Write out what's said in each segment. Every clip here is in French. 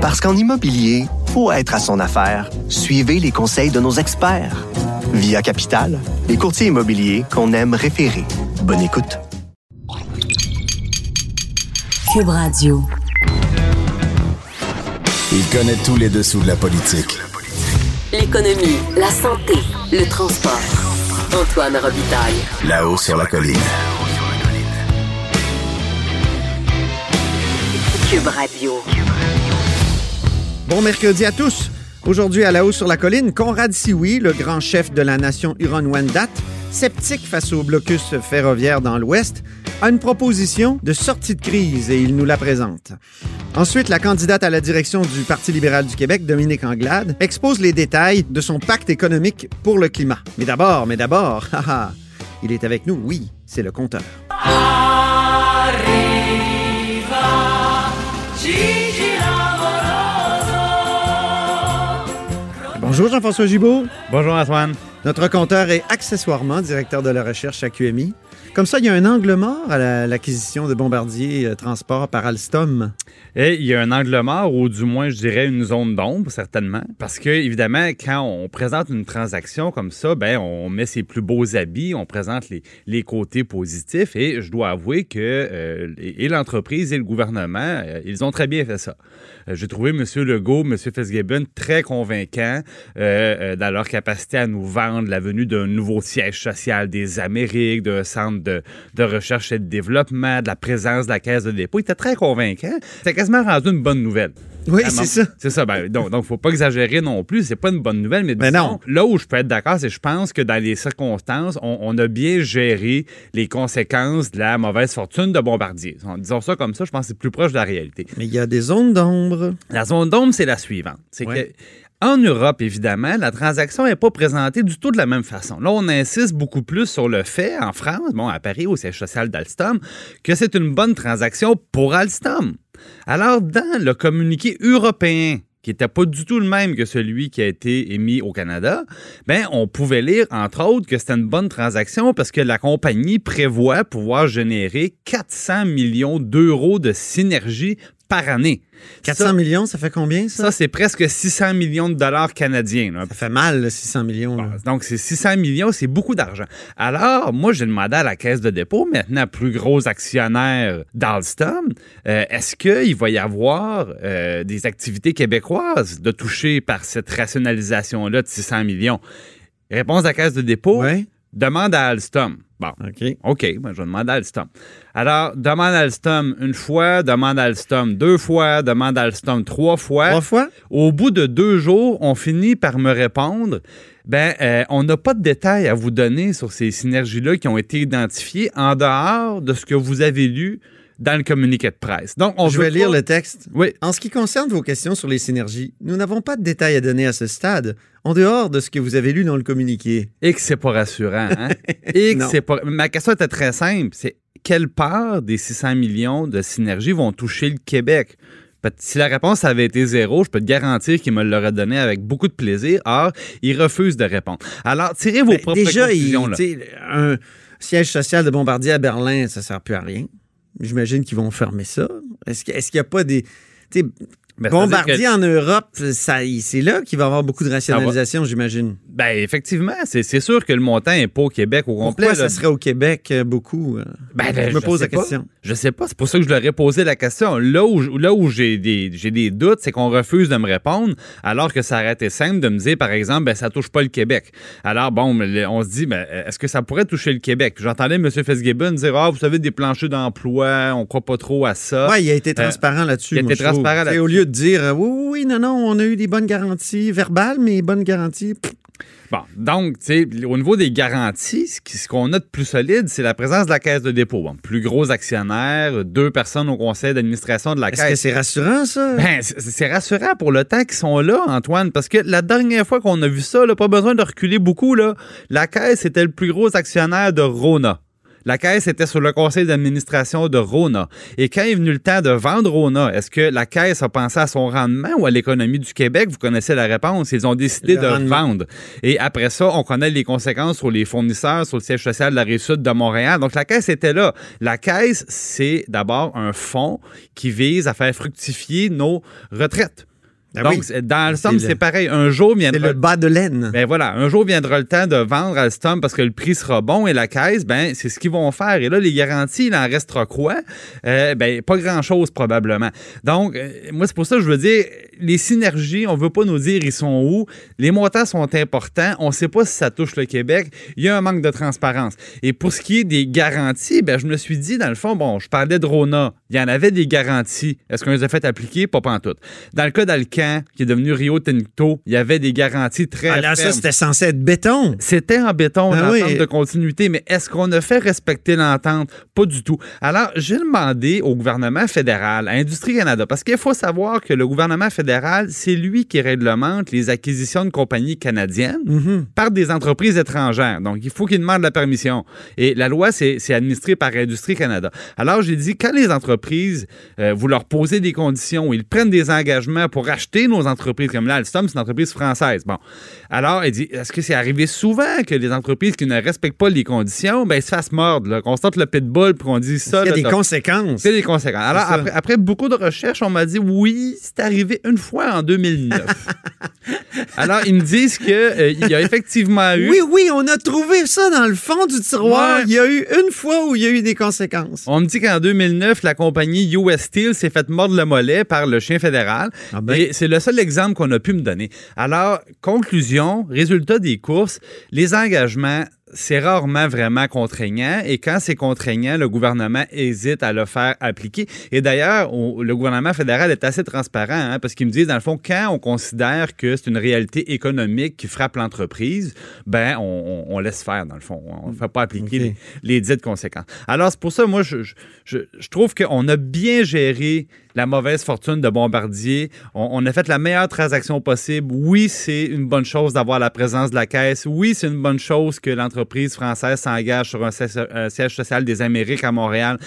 Parce qu'en immobilier, faut être à son affaire. Suivez les conseils de nos experts. Via Capital, les courtiers immobiliers qu'on aime référer. Bonne écoute. Cube Radio. Il connaît tous les dessous de la politique. L'économie, la santé, le transport. Antoine Robitaille. Là-haut sur la colline. Cube Radio. Bon mercredi à tous. Aujourd'hui, à la hausse sur la colline, Conrad Sioui, le grand chef de la nation Huron-Wendat, sceptique face au blocus ferroviaire dans l'Ouest, a une proposition de sortie de crise et il nous la présente. Ensuite, la candidate à la direction du Parti libéral du Québec, Dominique Anglade, expose les détails de son pacte économique pour le climat. Mais d'abord, mais d'abord, haha, il est avec nous, oui, c'est le compteur. Bonjour Jean-François Gibault. Bonjour Antoine. Notre compteur est accessoirement directeur de la recherche à QMI. Comme ça, il y a un angle mort à la- l'acquisition de Bombardier euh, Transport par Alstom. Et il y a un angle mort, ou du moins, je dirais, une zone d'ombre, certainement. Parce que, évidemment, quand on présente une transaction comme ça, ben, on met ses plus beaux habits, on présente les, côtés positifs. Et je dois avouer que euh, et l'entreprise et le gouvernement, euh, ils ont très bien fait ça. J'ai trouvé M. Legault, M. Fitzgibbon très convaincants dans leur capacité à nous vendre la venue d'un nouveau siège social des Amériques, d'un centre de, de recherche et de développement, de la présence de la caisse de dépôt. Ils étaient très convaincants. C'était quasiment rendu une bonne nouvelle. Oui, c'est ça. C'est ça. Ben, donc, donc, faut pas exagérer non plus. C'est pas une bonne nouvelle, mais, non. là où je peux être d'accord, c'est que je pense que dans les circonstances, on, on a bien géré les conséquences de la mauvaise fortune de Bombardier. Disons ça comme ça, je pense que c'est plus proche de la réalité. Mais il y a des zones d'ombre. La zone d'ombre, c'est la suivante. C'est Ouais. que en Europe, évidemment, la transaction n'est pas présentée du tout de la même façon. Là, on insiste beaucoup plus sur le fait, en France, bon, à Paris, au siège social d'Alstom, que c'est une bonne transaction pour Alstom. Alors, dans le communiqué européen, qui n'était pas du tout le même que celui qui a été émis au Canada, ben, on pouvait lire, entre autres, que c'était une bonne transaction parce que la compagnie prévoit pouvoir générer 400 millions d'euros de synergie par année. 400 Ça- millions, ça fait combien, ça? ça, c'est presque 600 millions de dollars canadiens. là. Ça fait mal, là, 600 millions. là. Donc, c'est 600 millions, c'est beaucoup d'argent. Alors, moi, j'ai demandé à la Caisse de dépôt, maintenant plus gros actionnaire d'Alstom, euh, est-ce qu'il va y avoir euh, des activités québécoises de toucher par cette rationalisation-là de 600 millions? Réponse de la Caisse de dépôt, Ouais. demande à Alstom. Bon, OK. OK, ben, je vais demander à Alstom. Alors, demande à Alstom une fois, demande à Alstom deux fois, demande à Alstom trois fois. Trois fois? Au bout de deux jours, on finit par me répondre ben, euh, on n'a pas de détails à vous donner sur ces synergies-là qui ont été identifiées en dehors de ce que vous avez lu dans le communiqué de presse. Donc, on Je vais lire le texte. Oui. En ce qui concerne vos questions sur les synergies, nous n'avons pas de détails à donner à ce stade, en dehors de ce que vous avez lu dans le communiqué. Et que c'est pas rassurant. Hein? Et que Non. c'est pas. Ma question était très simple. C'est quelle part des 600 millions de synergies vont toucher le Québec? Si la réponse avait été zéro, je peux te garantir qu'il me l'aurait donné avec beaucoup de plaisir. Or, il refuse de répondre. Alors, tirez vos Ben, propres déjà, conclusions. sais, un siège social de Bombardier à Berlin, ça sert plus à rien. J'imagine qu'ils vont fermer ça. Est-ce qu'il n'y a pas des... Bombardier que- en Europe, c'est là qu'il va y avoir beaucoup de rationalisation, j'imagine. Ben, effectivement, c'est sûr que le montant n'est pas au Québec au complet. Pourquoi là. ça serait au Québec euh, beaucoup? euh? Ben, ben, je me pose la pas. Je sais pas. C'est pour ça que je leur ai posé la question. Là où, là où j'ai des, j'ai des doutes, c'est qu'on refuse de me répondre, alors que ça aurait été simple de me dire, par exemple, ben, ça touche pas le Québec. Alors, bon, on se dit, ben, est-ce que ça pourrait toucher le Québec? J'entendais M. Fitzgibbon dire, ah, vous savez, des planchers d'emploi, on croit pas trop à ça. Oui, il a été transparent là-dessus. il a été transparent sais, Au lieu de dire euh, oui, oui, oui, non, non, on a eu des bonnes garanties verbales, mais bonnes garanties. pff, Bon, donc, tu sais, au niveau des garanties, ce qu'on a de plus solide, c'est la présence de la caisse de dépôt. Bon, plus gros actionnaire, deux personnes au conseil d'administration de la Est-ce que caisse. c'est rassurant, ça? Ben, c'est c'est rassurant pour le temps qu'ils sont là, Antoine, parce que la dernière fois qu'on a vu ça, là, pas besoin de reculer beaucoup, là, la Caisse était le plus gros actionnaire de Rona. La Caisse était sur le conseil d'administration de Rona. Et quand est venu le temps de vendre Rona, est-ce que la Caisse a pensé à son rendement ou à l'économie du Québec? Vous connaissez la réponse. Ils ont décidé Le de rendement. vendre. Et après ça, on connaît les conséquences sur les fournisseurs, sur le siège social de la Rive-Sud de Montréal. Donc, la Caisse était là. La Caisse, c'est d'abord un fonds qui vise à faire fructifier nos retraites. Ah Donc, oui. dans Alstom, C'est pareil. Un jour viendra le bas de laine. ben voilà, un jour viendra le temps de vendre Alstom parce que le prix sera bon et la caisse, ben c'est ce qu'ils vont faire. Et là, les garanties, il en restera quoi? Euh, ben, pas grand-chose probablement. Donc, euh, moi, c'est pour ça que je veux dire, les synergies, on veut pas nous dire ils sont où. Les montants sont importants. On sait pas si ça touche le Québec. Il y a un manque de transparence. Et pour ce qui est des garanties, ben, je me suis dit, dans le fond, bon, je parlais de Rona. Il y en avait des garanties. Est-ce qu'on les a fait appliquer? Pas pantoute. Dans le cas d'Alcan, qui est devenu Rio Tinto, il y avait des garanties très Ah là, ça, c'était censé être béton. C'était en béton, Ah l'entente oui. de continuité, mais est-ce qu'on a fait respecter l'entente? Pas du tout. Alors, j'ai demandé au gouvernement fédéral, à Industrie Canada, parce qu'il faut savoir que le gouvernement fédéral, c'est lui qui réglemente les acquisitions de compagnies canadiennes Mhm. par des entreprises étrangères. Donc, il faut qu'ils demandent la permission. Et la loi, c'est c'est administré par Industrie Canada. Alors, j'ai dit, quand les entreprises, euh, vous leur posez des conditions, ils prennent des engagements pour acheter nos entreprises, comme là, Alstom, c'est une entreprise française. Bon. Alors, elle dit, est-ce que c'est arrivé souvent que les entreprises qui ne respectent pas les conditions, ben, se fassent mordre, qu'on sorte le pitbull, puis qu'on dit ça. Il y a là, des conséquences. c'est des conséquences. Alors, après, après beaucoup de recherches, on m'a dit oui, c'est arrivé une fois en 2009. Alors, ils me disent qu'il y a effectivement eu. Oui, oui, on a trouvé ça dans le fond du tiroir. Ouais. Il y a eu une fois où il y a eu des conséquences. On me dit qu'en 2009, la compagnie US Steel s'est fait mordre le mollet par le chien fédéral. Ah ben. Et c'est le seul exemple qu'on a pu me donner. Alors, conclusion, résultat des courses, les engagements, c'est rarement vraiment contraignant. Et quand c'est contraignant, le gouvernement hésite à le faire appliquer. Et d'ailleurs, le gouvernement fédéral est assez transparent hein, parce qu'ils me disent, dans le fond, quand on considère que c'est une réalité économique qui frappe l'entreprise, ben, on, laisse faire, dans le fond. On ne fait pas appliquer les, les dites conséquences. Alors, c'est pour ça, moi, je, je- je, je trouve qu'on a bien géré la mauvaise fortune de Bombardier. On, on a fait la meilleure transaction possible. Oui, c'est une bonne chose d'avoir la présence de la caisse. Oui, c'est une bonne chose que l'entreprise française s'engage sur un siège, social des Amériques à Montréal.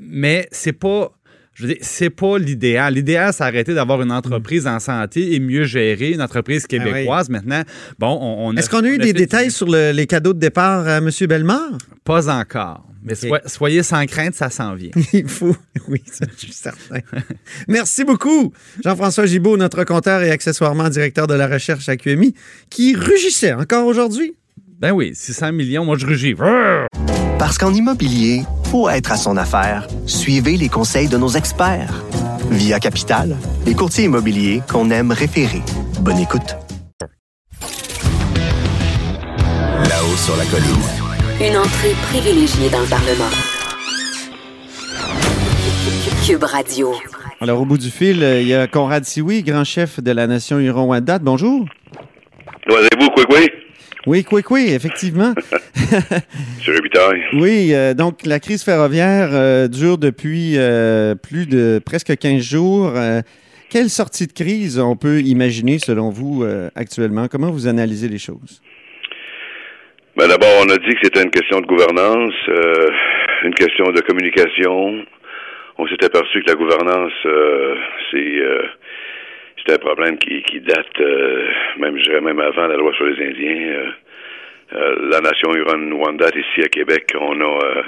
Mais c'est pas. Je veux dire, c'est pas l'idéal. L'idéal, c'est arrêter d'avoir une entreprise en santé et mieux gérer, une entreprise québécoise. Maintenant, bon, on, on Est-ce qu'on a eu des détails du- sur le- les cadeaux de départ à M. Bellemare? Pas encore. Mais soi- soyez sans crainte, ça s'en vient. Il faut. Oui, ça, je suis certain. Merci beaucoup, Jean-François Gibault, notre compteur et accessoirement directeur de la recherche à QMI, qui rugissait encore aujourd'hui. Ben oui, 600 millions, moi je rugis. Parce qu'en immobilier, faut être à son affaire. Suivez les conseils de nos experts. Via Capital, les courtiers immobiliers qu'on aime référer. Bonne écoute. Là-haut sur la colline. Une entrée privilégiée dans le Parlement. Cube Radio. Alors, au bout du fil, euh, il y a Conrad Sioui, grand chef de la nation Huron-Wendat. Bonjour. Loisez-vous, quoi, quoi? Oui, oui, oui, effectivement. Sur. Oui, euh, donc la crise ferroviaire euh, dure depuis euh, plus de presque 15 jours. Quelle sortie de crise on peut imaginer selon vous actuellement? Comment vous analysez les choses? Ben, d'abord, on a dit que c'était une question de gouvernance, une question de communication. On s'est aperçu que la gouvernance, c'est c'est un problème qui, qui date, euh, même je dirais même avant la loi sur les Indiens. Euh, euh, la nation Huron-Wendat ici à Québec, on a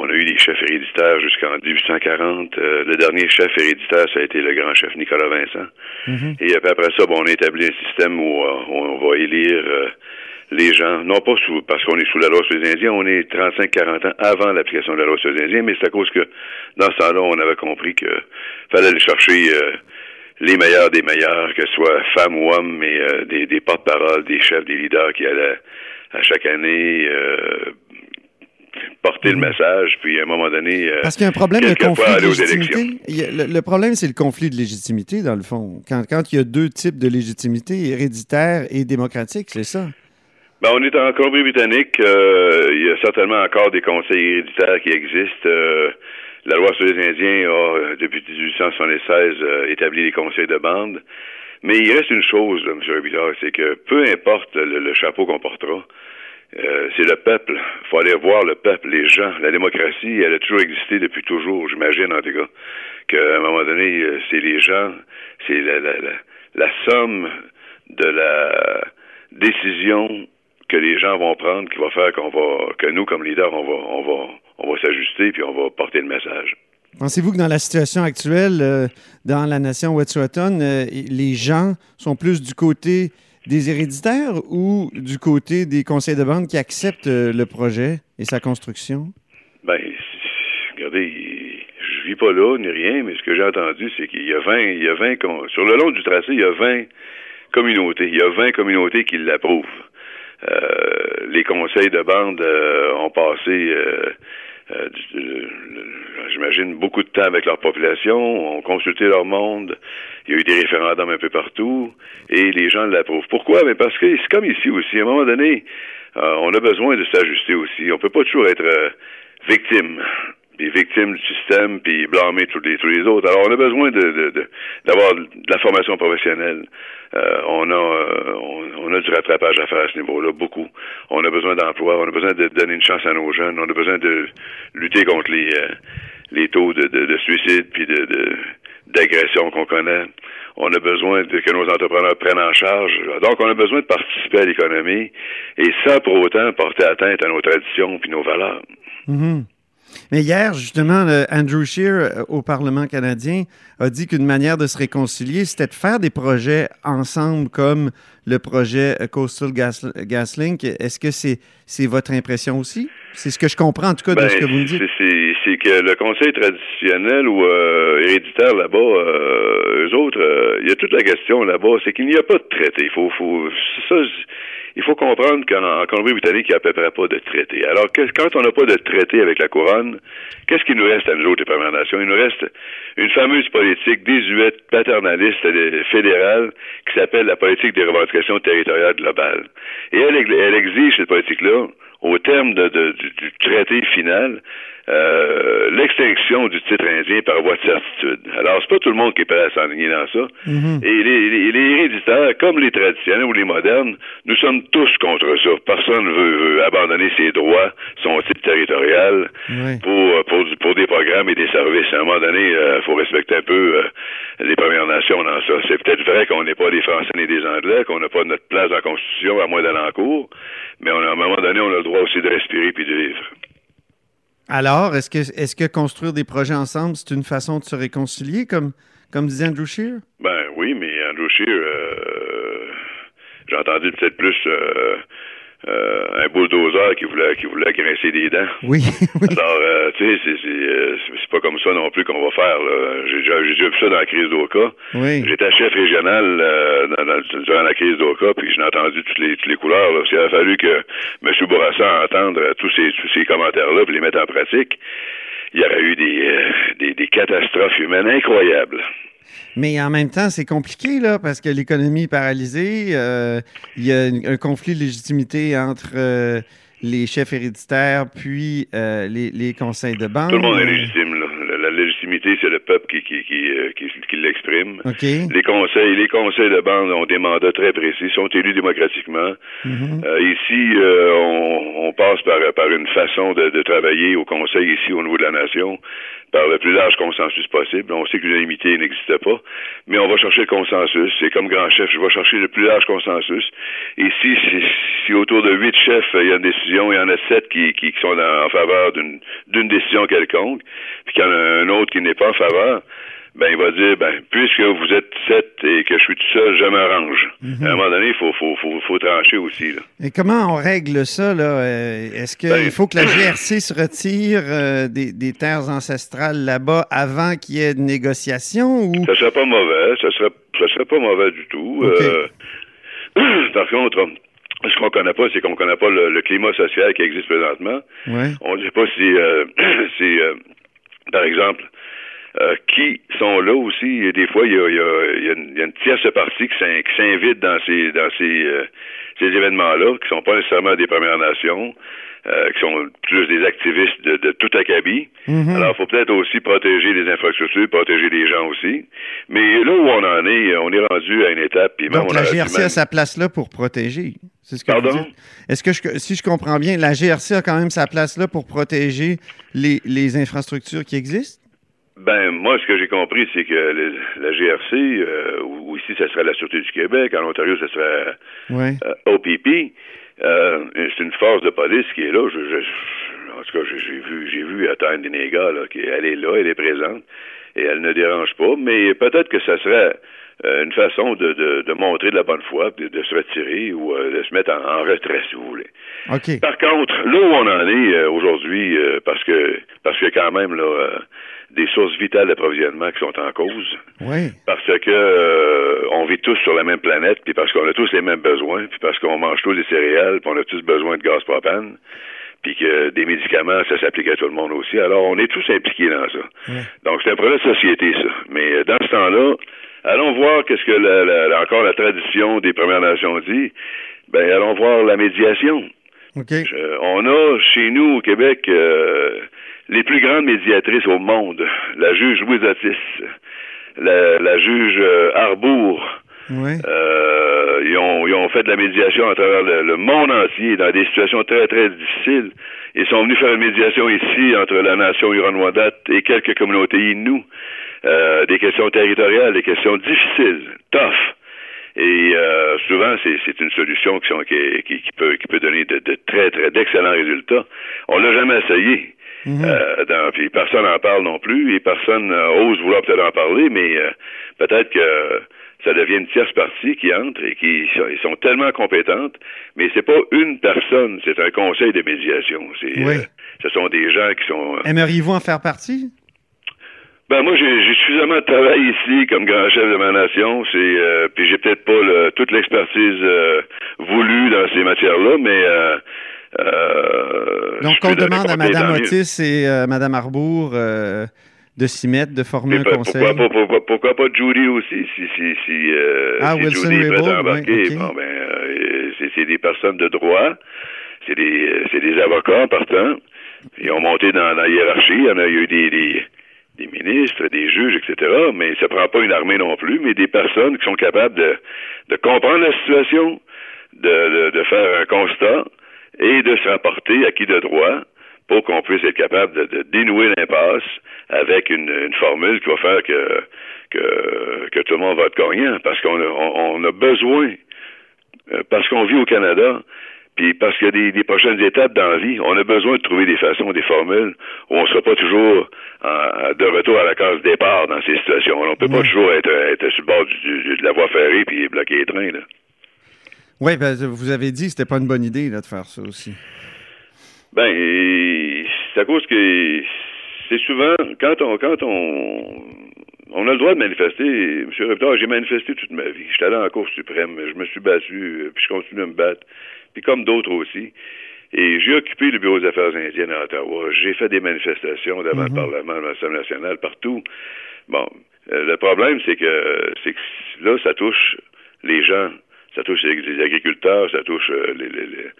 on a eu des chefs héréditaires jusqu'en 1840. Euh, le dernier chef héréditaire, ça a été le grand chef Nicolas Vincent. Et puis après ça, bon, on a établi un système où on va élire les gens, non pas sous, parce qu'on est sous la loi sur les Indiens, on est 35-40 ans avant l'application de la loi sur les Indiens, mais c'est à cause que dans ce temps-là, on avait compris que fallait aller chercher euh, les meilleurs des meilleurs, que ce soit femmes ou hommes, mais euh, des, des porte-paroles, des chefs, des leaders qui allaient à chaque année euh, porter le message, puis à un moment donné... euh, Parce qu'il y a un problème de conflit de légitimité. le, le problème, c'est le conflit de légitimité, dans le fond. Quand, quand il y a deux types de légitimité, héréditaire et démocratique, c'est ça. Ben, on est en Colombie-Britannique. il y a certainement encore des conseils héréditaires qui existent. La loi sur les Indiens a, euh, depuis 1876, euh, établi les conseils de bande. Mais il reste une chose, là, M. Robillard, c'est que peu importe le, le chapeau qu'on portera, euh, c'est le peuple. Il faut aller voir le peuple, les gens. La démocratie, elle a toujours existé depuis toujours, j'imagine en tout cas. Qu'à un moment donné, euh, c'est les gens, c'est la, la, la, la somme de la décision que les gens vont prendre qui va faire qu'on va que nous comme leaders on va on va on va s'ajuster puis on va porter le message. Pensez-vous que dans la situation actuelle, euh, dans la nation Wet'suwet'en, euh, les gens sont plus du côté des héréditaires ou du côté des conseils de bande qui acceptent euh, le projet et sa construction? Ben, regardez, je vis pas là ni rien, mais ce que j'ai entendu, c'est qu'il y a 20, il y a 20, sur le long du tracé, il y a 20 communautés. Il y a 20 communautés qui l'approuvent. Les conseils de bande ont passé, euh, j'imagine, beaucoup de temps avec leur population, ont consulté leur monde. Il y a eu des référendums un peu partout et les gens l'approuvent. Pourquoi? Mais parce que c'est comme ici aussi. À un moment donné, on a besoin de s'ajuster aussi. On peut pas toujours être victime puis victime du système, puis blâmer tous les, tous les autres. Alors, on a besoin de, d'avoir de, la formation professionnelle. Euh, on, a, euh, on, a du rattrapage à faire à ce niveau-là, beaucoup. On a besoin d'emploi, on a besoin de donner une chance à nos jeunes, on a besoin de lutter contre les, euh, les taux de, de, suicide puis de, d'agression qu'on connaît. On a besoin de, que nos entrepreneurs prennent en charge. Donc, on a besoin de participer à l'économie et sans pour autant porter atteinte à nos traditions puis nos valeurs. Mm-hmm. Mais hier, justement, Andrew Scheer euh, au Parlement canadien a dit qu'une manière de se réconcilier, c'était de faire des projets ensemble comme le projet euh, Coastal Gas, GasLink. Est-ce que c'est votre impression aussi? C'est ce que je comprends en tout cas de ben, ce que vous me dites. C'est que le conseil traditionnel ou euh, héréditaire là-bas, eux autres, il y a toute la question là-bas, c'est qu'il n'y a pas de traité. Il faut, faut ça, il faut comprendre qu'en Colombie-Britannique, il n'y a à peu près pas de traité. Alors, quand on n'a pas de traité avec la couronne, qu'est-ce qui nous reste à nous autres, les Premières Nations? Il nous reste une fameuse politique désuète, paternaliste, fédérale, qui s'appelle la politique des revendications territoriales globales. Et elle, exige, cette politique-là, au terme du traité final, euh, l'extinction du titre indien par voie de certitude. Alors, c'est pas tout le monde qui est prêt à s'enligner dans ça. Mm-hmm. Et les, les, héréditaires, comme les traditionnels ou les modernes, nous sommes tous contre ça. Personne ne veut, abandonner ses droits, son titre territorial pour, pour, pour, des programmes et des services. À un moment donné, il euh, faut respecter un peu euh, les Premières Nations dans ça. C'est peut-être vrai qu'on n'est pas des Français ni des Anglais, qu'on n'a pas notre place dans la Constitution, à moins d'aller en cours, mais on, à un moment donné, on a le droit aussi de respirer puis de vivre. Alors, est-ce que, est-ce que construire des projets ensemble, c'est une façon de se réconcilier, comme, comme disait Andrew Scheer? Ben oui, mais Andrew Scheer, euh, j'ai entendu peut-être plus euh, euh, un bulldozer qui voulait qui voulait grincer des dents. Oui. Alors, euh, tu sais, c'est, euh, c'est, pas comme ça non plus qu'on va faire. J'ai déjà, j'ai déjà vu ça dans la crise d'Oka. Oui. J'étais chef régional dans, dans, durant la crise d'Oka, puis j'ai entendu toutes les, toutes les couleurs. Là. Il a fallu que M. Bourassa entende tous ces, tous ces commentaires-là puis les mettre en pratique. Il y aurait eu des, des, des catastrophes humaines incroyables. Mais en même temps, c'est compliqué, là, parce que l'économie est paralysée. Euh, il y a un conflit de légitimité entre euh, les chefs héréditaires puis euh, les, les, conseils de banque. Tout le monde est légitime, là. La, légitimité, c'est le peuple qui, qui, qui, qui, qui l'exprime. Les conseils, les conseils de bande ont des mandats très précis, sont élus démocratiquement. Mm-hmm. ici, on, on, passe par, par une façon de, de travailler au conseil ici au niveau de la nation par le plus large consensus possible. On sait que l'unanimité n'existe pas, mais on va chercher le consensus. C'est comme grand chef, je vais chercher le plus large consensus. Et si, si, autour de huit chefs, il y a une décision, il y en a sept qui, qui, sont en, faveur d'une décision quelconque, puis qu'il y en a un autre qui n'est pas en faveur, ben il va dire ben puisque vous êtes sept et que je suis tout seul, je m'arrange. Mhm. À un moment donné, il faut, faut, faut, faut, trancher aussi. Là. Et comment on règle ça là? Euh, Est-ce qu'il ben, faut que la GRC se retire euh, des, des, terres ancestrales là-bas avant qu'il y ait de négociations ou? Ça serait pas mauvais, ça serait ça serait pas mauvais du tout. Euh, par contre, ce qu'on connaît pas, c'est qu'on connaît pas le, climat social qui existe présentement. Ouais. On ne sait pas si, si par exemple, euh, qui sont là aussi. Et des fois, il y a, il y a, une tierce partie qui s'invite dans ces dans ces, euh, ces événements-là, qui sont pas nécessairement des Premières Nations. Euh, qui sont plus des activistes de, de tout acabit. Mm-hmm. Alors, il faut peut-être aussi protéger les infrastructures, protéger les gens aussi. Mais là où on en est, on est rendu à une étape. Puis Donc, la GRC a sa place là pour protéger. C'est ce que Pardon? Est-ce que, si je comprends bien, la GRC a quand même sa place là pour protéger les, les infrastructures qui existent? Ben, moi, ce que j'ai compris, c'est que la GRC, euh, ou ici, ça serait la Sûreté du Québec, en Ontario, ça serait ouais. euh, OPP, euh, c'est une force de police qui est là. Je, en tout cas, j'ai vu, j'ai vu atteindre des négas, là, qui, elle est là, elle est présente, et elle ne dérange pas, mais peut-être que ça serait euh, une façon de, de, de montrer de la bonne foi, de, de se retirer ou euh, de se mettre en, en retrait, si vous voulez. Par contre, là où on en est euh, aujourd'hui, euh, parce que parce que quand même là, des sources vitales d'approvisionnement qui sont en cause, Oui. parce que euh, on vit tous sur la même planète, puis parce qu'on a tous les mêmes besoins, puis parce qu'on mange tous des céréales, puis on a tous besoin de gaz propane, puis que des médicaments, ça s'applique à tout le monde aussi. Alors, on est tous impliqués dans ça. Ouais. Donc, c'est un projet de société, ça. Mais euh, dans ce temps-là, allons voir qu'est-ce que la, la- encore la tradition des Premières Nations dit. Ben, allons voir la médiation. OK. Euh, on a chez nous au Québec euh, les plus grandes médiatrices au monde. La juge Louise Otis, la, la juge euh, Arbour. Oui. Euh, ils, ont, ils ont fait de la médiation à travers le, le monde entier dans des situations très, très difficiles. Ils sont venus faire une médiation ici entre la nation Huron-Wendat et quelques communautés Innu. Euh, des questions territoriales, des questions difficiles, tough. Et euh, souvent, c'est, c'est une solution qui, sont, qui, qui, qui peut, qui peut donner de, de très, très d'excellents résultats. On l'a jamais essayé. Euh, dans- puis personne n'en parle non plus et personne euh, ose vouloir peut-être en parler, mais euh, peut-être que ça devient une tierce partie qui entre et qui sont, ils sont tellement compétentes, mais c'est pas une personne, c'est un conseil de médiation. C'est, Oui. euh, ce sont des gens qui sont. euh, Aimeriez-vous en faire partie? ben moi j'ai suffisamment de travail ici comme grand chef de ma nation, c'est euh, puis j'ai peut-être pas le- toute l'expertise euh, voulue dans ces matières-là, mais euh, euh, Donc, je peux on demande à Mme Otis et euh, Mme Arbour euh, de s'y mettre, de former Mais un pas- conseil. pourquoi, pas- pourquoi, pourquoi pas Judy aussi, si, si, si, euh, Ah, si Wilson Judy à embarquer. oui. Bon, ben, euh, c'est, des personnes de droit, c'est des, euh, c'est des avocats en partant. Ils ont monté dans, dans la hiérarchie, il y en a eu des, des, des ministres, des juges, etc. Mais ça prend pas une armée non plus, mais des personnes qui sont capables de, de comprendre la situation, de, de, de faire un constat et de se rapporter à qui de droit pour qu'on puisse être capable de, de dénouer l'impasse avec une, une formule qui va faire que, que, que tout le monde va être gagnant. Parce qu'on a, on, on a besoin, euh, parce qu'on vit au Canada, puis parce qu'il y a des, des prochaines étapes dans la vie, on a besoin de trouver des façons, des formules où on ne sera pas toujours en- de retour à la case départ dans ces situations. On ne peut pas toujours être, être sur le bord du- du- de la voie ferrée puis bloquer les trains. Là. Oui, ben, vous avez dit que c'était pas une bonne idée là, de faire ça aussi. Ben, et c'est à cause que c'est souvent quand on quand on on a le droit de manifester. M. Reptard, j'ai manifesté toute ma vie. J'étais allé en Cour suprême, je me suis battu, euh, puis je continue de me battre. Puis comme d'autres aussi. Et j'ai occupé le bureau des affaires indiennes à Ottawa. J'ai fait des manifestations devant le Parlement, devant l'Assemblée nationale, partout. Bon, euh, le problème, c'est que c'est que là, ça touche les gens. Ça touche les, les agriculteurs, ça touche euh, les, les, les-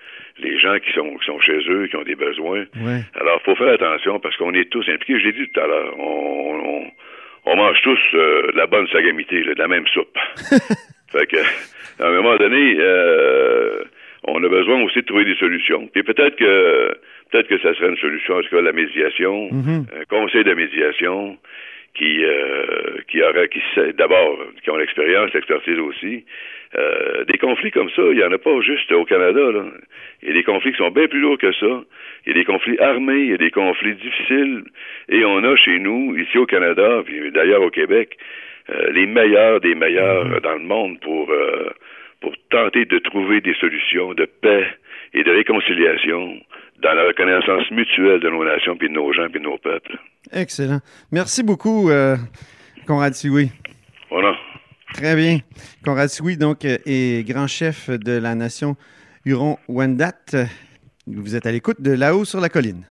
les gens qui sont, qui sont chez eux, qui ont des besoins. Ouais. Alors, faut faire attention parce qu'on est tous impliqués. Je l'ai dit tout à l'heure. On, on, on mange tous euh, de la bonne sagamité, là, de la même soupe. fait que, à un moment donné, euh, on a besoin aussi de trouver des solutions. Puis peut-être que peut-être que ça serait une solution, en tout cas la médiation, un conseil de médiation qui euh, qui aurait qui sait- d'abord qui ont l'expérience, l'expertise aussi. Euh, des conflits comme ça, il n'y en a pas juste au Canada. Là. Il y a des conflits qui sont bien plus lourds que ça. Il y a des conflits armés, il y a des conflits difficiles. Et on a chez nous, ici au Canada, puis d'ailleurs au Québec, euh, les meilleurs des meilleurs euh, dans le monde pour, euh, pour tenter de trouver des solutions de paix et de réconciliation dans la reconnaissance mutuelle de nos nations, puis de nos gens, puis de nos peuples. Excellent. Merci beaucoup, euh, Conrad Sioui. Voilà. Très bien. Conrad Sioui, donc, est grand chef de la nation Huron-Wendat. Vous êtes à l'écoute de là-haut sur la colline.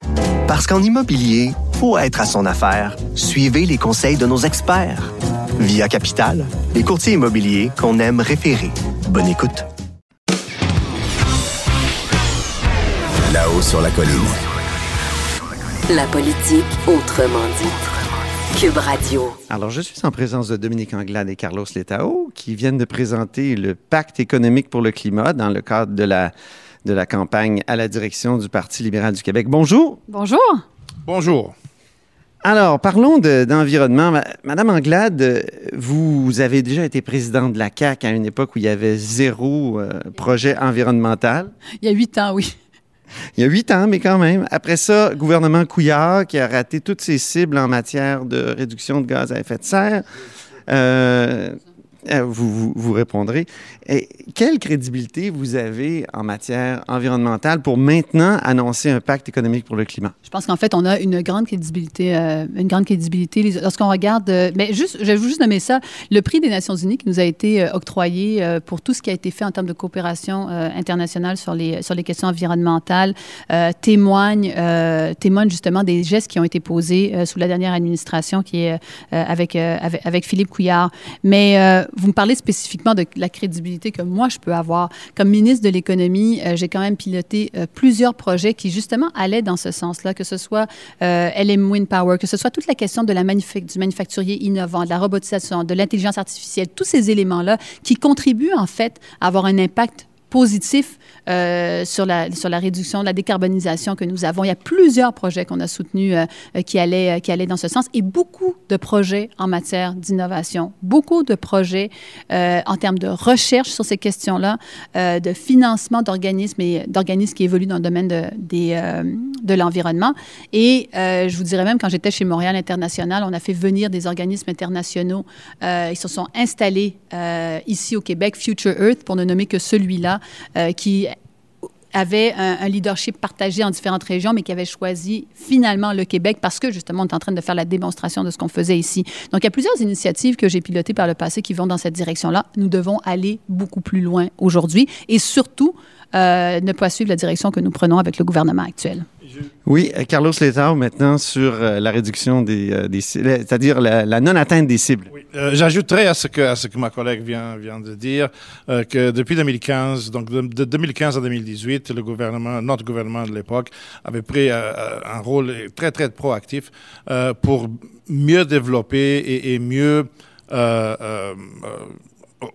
Parce qu'en immobilier, pour être à son affaire, suivez les conseils de nos experts. Via Capital, les courtiers immobiliers qu'on aime référer. Bonne écoute. Là-haut sur la colline. La politique autrement dit. Cube Radio. Alors, je suis en présence de Dominique Anglade et Carlos Letao qui viennent de présenter le pacte économique pour le climat dans le cadre de la, de la campagne à la direction du Parti libéral du Québec. Bonjour. Bonjour. Bonjour. Alors, parlons de- d'environnement. Ma- Madame Anglade, vous avez déjà été présidente de la CAQ à une époque où il y avait zéro euh, projet environnemental. Il y a huit ans, oui. Il y a huit ans, mais quand même. Après ça, gouvernement Couillard qui a raté toutes ses cibles en matière de réduction de gaz à effet de serre. Euh, euh, vous, vous, répondrez. Quelle crédibilité vous avez en matière environnementale pour maintenant annoncer un pacte économique pour le climat? Je pense qu'en fait, on a une grande crédibilité. Euh, une grande crédibilité. Lorsqu'on regarde, euh, mais juste, je vais juste nommer ça, le prix des Nations Unies qui nous a été octroyé pour tout ce qui a été fait en termes de coopération internationale sur les, sur les questions environnementales témoigne, témoigne justement des gestes qui ont été posés sous la dernière administration qui est avec, avec, avec, Philippe Couillard. Mais vous me parlez spécifiquement de la crédibilité que moi, je peux avoir. Comme ministre de l'Économie, euh, j'ai quand même piloté euh, plusieurs projets qui, justement, allaient dans ce sens-là, que ce soit euh, LM Wind Power, que ce soit toute la question de la du manufacturier innovant, de la robotisation, de l'intelligence artificielle, tous ces éléments-là qui contribuent, en fait, à avoir un impact positif euh, sur, la, sur la réduction, la décarbonisation que nous avons. Il y a plusieurs projets qu'on a soutenus euh, qui, allaient, qui allaient dans ce sens et beaucoup de projets en matière d'innovation, beaucoup de projets euh, en termes de recherche sur ces questions-là, de financement d'organismes et d'organismes qui évoluent dans le domaine de, des, de l'environnement. Et je vous dirais même, quand j'étais chez Montréal International, on a fait venir des organismes internationaux. ils se sont installés ici au Québec, Future Earth, pour ne nommer que celui-là, qui avait un, leadership partagé en différentes régions, mais qui avait choisi finalement le Québec parce que justement, on est en train de faire la démonstration de ce qu'on faisait ici. Donc, il y a plusieurs initiatives que j'ai pilotées par le passé qui vont dans cette direction-là. Nous devons aller beaucoup plus loin aujourd'hui et surtout euh, ne pas suivre la direction que nous prenons avec le gouvernement actuel. Oui, euh, Carlos Letao, maintenant sur euh, la réduction des, des c'est-à-dire la, non-atteinte des cibles. Oui. J'ajouterais à ce que à ce que ma collègue vient vient de dire que depuis 2015, donc de, 2015 à 2018, le gouvernement, notre gouvernement de l'époque, avait pris un rôle très très proactif pour mieux développer et, et mieux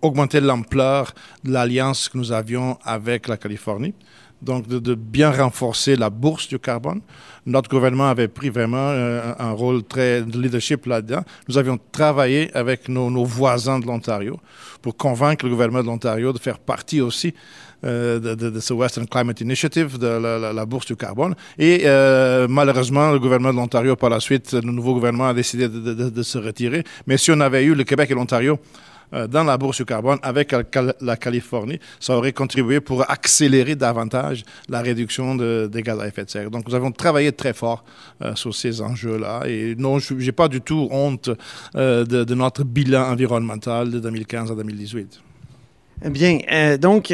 augmenter l'ampleur de l'alliance que nous avions avec la Californie. Donc, de, bien renforcer la bourse du carbone. Notre gouvernement avait pris vraiment euh, un rôle très de leadership là-dedans. Nous avions travaillé avec nos, voisins de l'Ontario pour convaincre le gouvernement de l'Ontario de faire partie aussi euh, de, ce Western Climate Initiative, de la, bourse du carbone. Et euh, malheureusement, le gouvernement de l'Ontario, par la suite, le nouveau gouvernement a décidé de, se retirer. Mais si on avait eu le Québec et l'Ontario dans la bourse du carbone avec la Californie, ça aurait contribué pour accélérer davantage la réduction de, des gaz à effet de serre. Donc, nous avons travaillé très fort euh, sur ces enjeux-là. Et non, je n'ai pas du tout honte euh, de notre bilan environnemental de 2015 à 2018. Bien, euh, donc,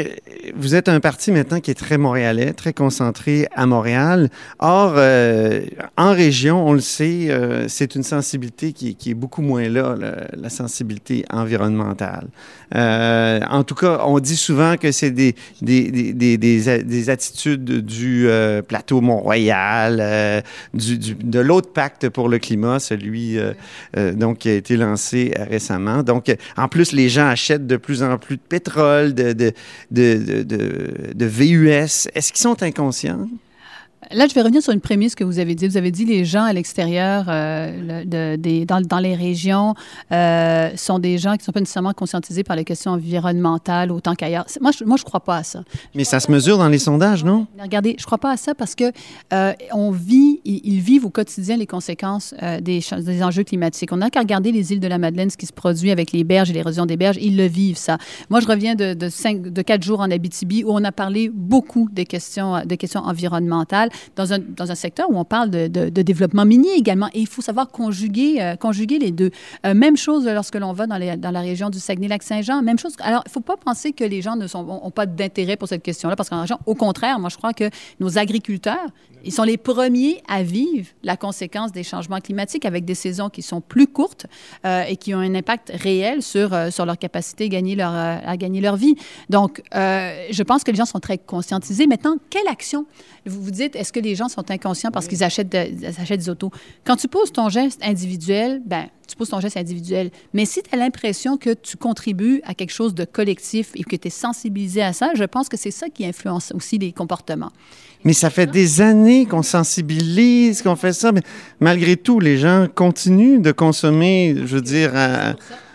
vous êtes un parti maintenant qui est très montréalais, très concentré à Montréal. Or, euh, en région, on le sait, euh, c'est une sensibilité qui, est beaucoup moins là, la, sensibilité environnementale. En tout cas, on dit souvent que c'est des, des, des, des, des attitudes du plateau Mont-Royal, de l'autre pacte pour le climat, celui donc qui a été lancé récemment. Donc, en plus, les gens achètent de plus en plus de pétrole de, de, de, de VUS, est-ce qu'ils sont inconscients? Là, je vais revenir sur une prémisse que vous avez dit. Vous avez dit les gens à l'extérieur, euh, de, des, dans, dans, les régions, euh, sont des gens qui ne sont pas nécessairement conscientisés par les questions environnementales autant qu'ailleurs. Moi, je ne moi, je crois pas à ça. Mais ça se mesure dans les sondages, non? Regardez, je ne crois pas à ça parce que euh, on vit, ils, vivent au quotidien les conséquences des, des, enjeux climatiques. On n'a qu'à regarder les îles de la Madeleine, ce qui se produit avec les berges et l'érosion des berges. Ils le vivent, ça. Moi, je reviens de, de, cinq, de quatre jours en Abitibi où on a parlé beaucoup des questions, des questions environnementales dans un, dans un secteur où on parle de, développement minier également. Et il faut savoir conjuguer, euh, conjuguer les deux. Euh, même chose lorsque l'on va dans, la région du Saguenay-Lac-Saint-Jean. Même chose. Alors, il ne faut pas penser que les gens n'ont pas d'intérêt pour cette question-là, parce qu'en région, au contraire, moi, je crois que nos agriculteurs, ils sont les premiers à vivre la conséquence des changements climatiques avec des saisons qui sont plus courtes euh, et qui ont un impact réel sur, sur leur capacité à gagner leur, à gagner leur vie. Donc, je pense que les gens sont très conscientisés. Maintenant, quelle action? Vous vous dites, est-ce que les gens sont inconscients parce qu'ils achètent, achètent des autos? Quand tu poses ton geste individuel, ben tu poses ton geste individuel. Mais si tu as l'impression que tu contribues à quelque chose de collectif et que tu es sensibilisé à ça, je pense que c'est ça qui influence aussi les comportements. Mais ça fait des années qu'on sensibilise, qu'on fait ça, mais malgré tout, les gens continuent de consommer, je veux dire,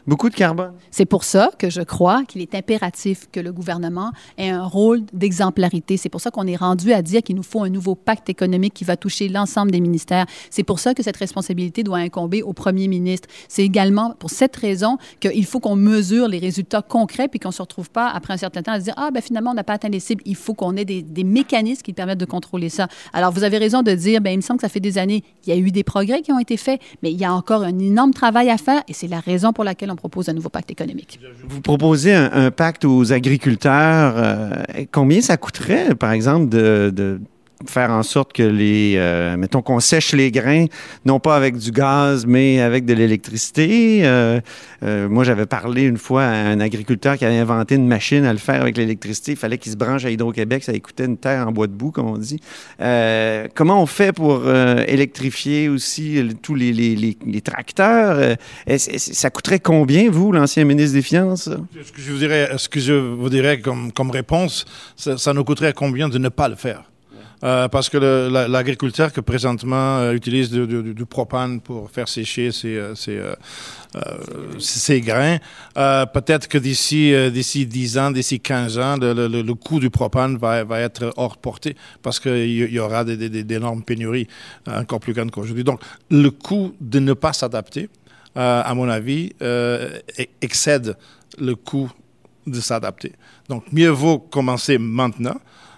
Beaucoup de carbone. C'est pour ça que je crois qu'il est impératif que le gouvernement ait un rôle d'exemplarité. C'est pour ça qu'on est rendu à dire qu'il nous faut un nouveau pacte économique qui va toucher l'ensemble des ministères. C'est pour ça que cette responsabilité doit incomber au premier ministre. C'est également pour cette raison qu'il faut qu'on mesure les résultats concrets puis qu'on ne se retrouve pas après un certain temps à se dire ah ben finalement on n'a pas atteint les cibles. Il faut qu'on ait des, des, mécanismes qui permettent de contrôler ça. Alors vous avez raison de dire ben il me semble que ça fait des années il y a eu des progrès qui ont été faits, mais il y a encore un énorme travail à faire et c'est la raison pour laquelle on propose un nouveau pacte économique. Vous proposez un, pacte aux agriculteurs. Euh, combien ça coûterait, par exemple, de, de faire en sorte que les, euh, mettons qu'on sèche les grains, non pas avec du gaz, mais avec de l'électricité. Euh, euh, moi, j'avais parlé une fois à un agriculteur qui avait inventé une machine à le faire avec l'électricité. Il fallait qu'il se branche à Hydro-Québec. Ça écoutait une terre en bois de boue, comme on dit. Euh, comment on fait pour euh, électrifier aussi tous les, les, les, les tracteurs? ça coûterait combien, vous, l'ancien ministre des Finances? Ce que je vous dirais, ce que je vous dirais comme, comme réponse, ça nous coûterait combien de ne pas le faire? Euh, parce que l'agriculteur que présentement euh, utilise du, propane pour faire sécher ses, euh, ses, ses grains, peut-être que d'ici d'ici 10 ans, d'ici 15 ans, le, coût du propane va, va être hors portée parce qu'il y aura d'énormes pénuries encore plus grandes qu'aujourd'hui. Donc, le coût de ne pas s'adapter, à mon avis, excède le coût de s'adapter. Donc, mieux vaut commencer maintenant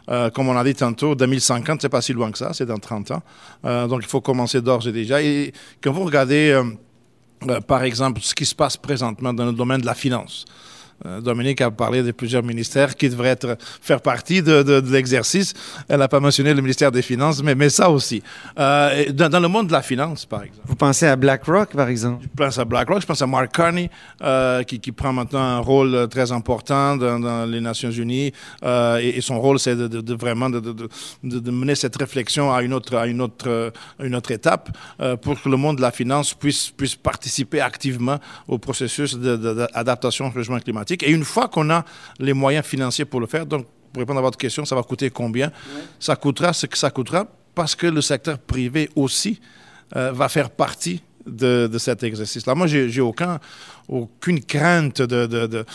euh, comme on a dit tantôt, 2050, c'est pas si loin que ça, c'est dans 30 ans. Euh, donc il faut commencer d'ores et déjà. Et quand vous regardez, euh, par exemple, ce qui se passe présentement dans le domaine de la finance, Dominique a parlé de plusieurs ministères qui devraient être, faire partie de, de, de l'exercice. Elle n'a pas mentionné le ministère des Finances, mais, mais ça aussi. Euh, dans, dans, le monde de la finance, par exemple. Vous pensez à BlackRock, par exemple? Je pense à BlackRock, je pense à Mark Carney, euh, qui, qui, prend maintenant un rôle très important dans, dans les Nations Unies. Euh, et, et, son rôle, c'est de, de, vraiment de, mener cette réflexion à une autre, à une autre, une autre étape euh, pour que le monde de la finance puisse, puisse participer activement au processus d'adaptation au changement climatique. Et une fois qu'on a les moyens financiers pour le faire, donc pour répondre à votre question, ça va coûter combien? Ouais. Ça coûtera ce que ça coûtera parce que le secteur privé aussi euh, va faire partie de, cet exercice-là. Moi, j'ai aucun, aucune crainte de, de,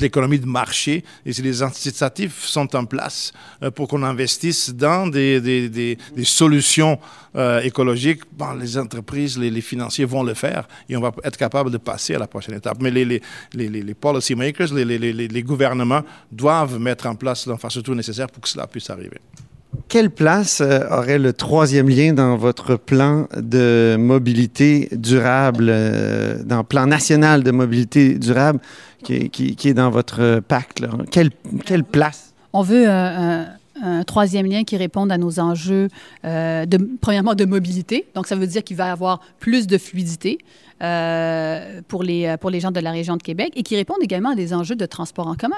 l'économie de marché. Et si les incitatifs sont en place euh, pour qu'on investisse dans des, solutions euh, écologiques, bon, les entreprises, les, financiers vont le faire et on va être capable de passer à la prochaine étape. Mais les, les, les, les policy makers, les, les, les, les gouvernements doivent mettre en place l'infrastructure nécessaire pour que cela puisse arriver. Quelle place euh, aurait le troisième lien dans votre plan de mobilité durable, euh, dans le plan national de mobilité durable qui, est dans votre pacte? Quelle, place? On veut un, un troisième lien qui réponde à nos enjeux, euh, de, premièrement, de mobilité. Donc, ça veut dire qu'il va y avoir plus de fluidité. Euh, pour, les, pour les gens de la région de Québec et qui répondent également à des enjeux de transport en commun,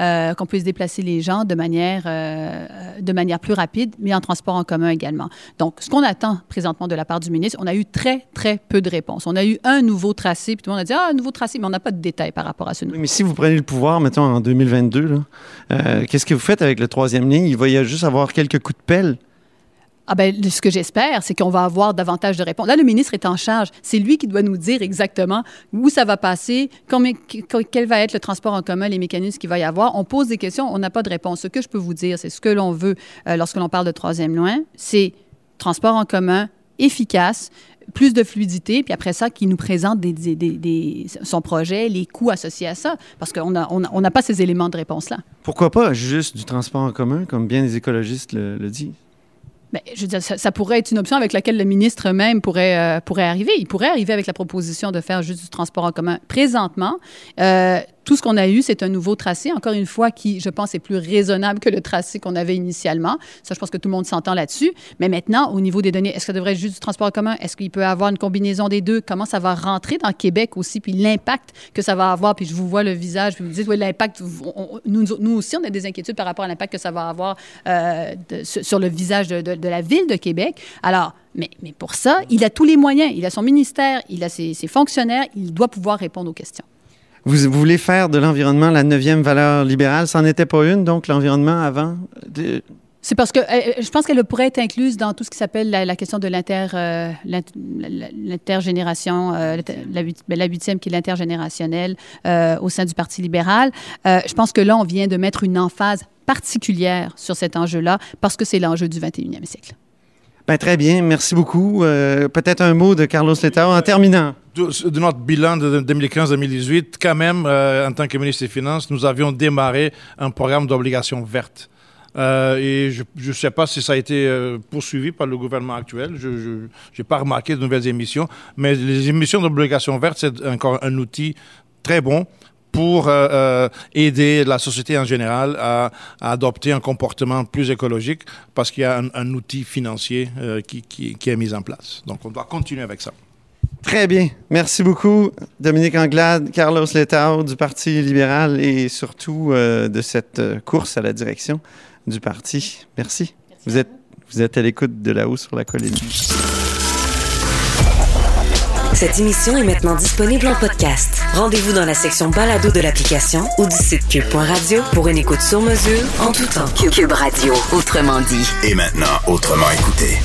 euh, qu'on puisse déplacer les gens de manière, euh, de manière plus rapide, mais en transport en commun également. Donc, ce qu'on attend présentement de la part du ministre, on a eu très, très peu de réponses. On a eu un nouveau tracé, puis tout le monde a dit, ah, un nouveau tracé, mais on n'a pas de détails par rapport à ce nouveau. Oui, mais si vous prenez le pouvoir, mettons, en 2022, euh, qu'est-ce que vous faites avec le troisième ligne? Il va y juste avoir quelques coups de pelle. Ah ben, ce que j'espère, c'est qu'on va avoir davantage de réponses. Là, le ministre est en charge. C'est lui qui doit nous dire exactement où ça va passer, combien, quel va être le transport en commun, les mécanismes qu'il va y avoir. On pose des questions, on n'a pas de réponse. Ce que je peux vous dire, c'est ce que l'on veut euh, lorsque l'on parle de troisième loin, c'est transport en commun efficace, plus de fluidité, puis après ça, qui nous présente des, des, son projet, les coûts associés à ça, parce qu'on n'a a, pas ces éléments de réponse-là. Pourquoi pas juste du transport en commun, comme bien les écologistes le disent? Bien, je veux dire, ça, ça, pourrait être une option avec laquelle le ministre même pourrait, euh, pourrait arriver. Il pourrait arriver avec la proposition de faire juste du transport en commun. Présentement, euh, tout ce qu'on a eu, c'est un nouveau tracé, encore une fois, qui, je pense, est plus raisonnable que le tracé qu'on avait initialement. Ça, je pense que tout le monde s'entend là-dessus. Mais maintenant, au niveau des données, est-ce que ça devrait être juste du transport en commun? Est-ce qu'il peut avoir une combinaison des deux? Comment ça va rentrer dans Québec aussi? Puis l'impact que ça va avoir? Puis je vous vois le visage, puis vous dites, oui, l'impact, nous, aussi, on a des inquiétudes par rapport à l'impact que ça va avoir euh, sur le visage de, la ville de Québec. Alors, mais, pour ça, il a tous les moyens. Il a son ministère, il a ses fonctionnaires, il doit pouvoir répondre aux questions. Vous, vous, voulez faire de l'environnement la neuvième valeur libérale? Ça n'en était pas une, donc l'environnement avant? De... C'est parce que euh, je pense qu'elle pourrait être incluse dans tout ce qui s'appelle la, question de l'inter, euh, l'intergénération, euh, la, ben, la, huitième qui est l'intergénérationnel au sein du Parti libéral. je pense que là, on vient de mettre une emphase particulière sur cet enjeu-là parce que c'est l'enjeu du 21e siècle. Ben, très bien, merci beaucoup. Peut-être un mot de Carlos Letao en terminant. De, notre bilan de 2015-2018, quand même, en tant que ministre des Finances, nous avions démarré un programme d'obligations vertes. Euh, et je ne sais pas si ça a été euh, poursuivi par le gouvernement actuel. Je n'ai pas remarqué de nouvelles émissions. Mais les émissions d'obligations vertes, c'est encore un outil très bon pour euh, aider la société en général à, adopter un comportement plus écologique parce qu'il y a un, outil financier qui, qui, est mis en place. Donc, on doit continuer avec ça. Très bien. Merci beaucoup, Dominique Anglade, Carlos Letao du Parti libéral et surtout de cette course à la direction du parti. Merci. Vous êtes, vous êtes à l'écoute de là-haut sur la colline. Cette émission est maintenant disponible en podcast. Rendez-vous dans la section balado de l'application ou du site cube.radio pour une écoute sur mesure en tout temps. Cube Radio, autrement dit. Et maintenant, autrement écouté.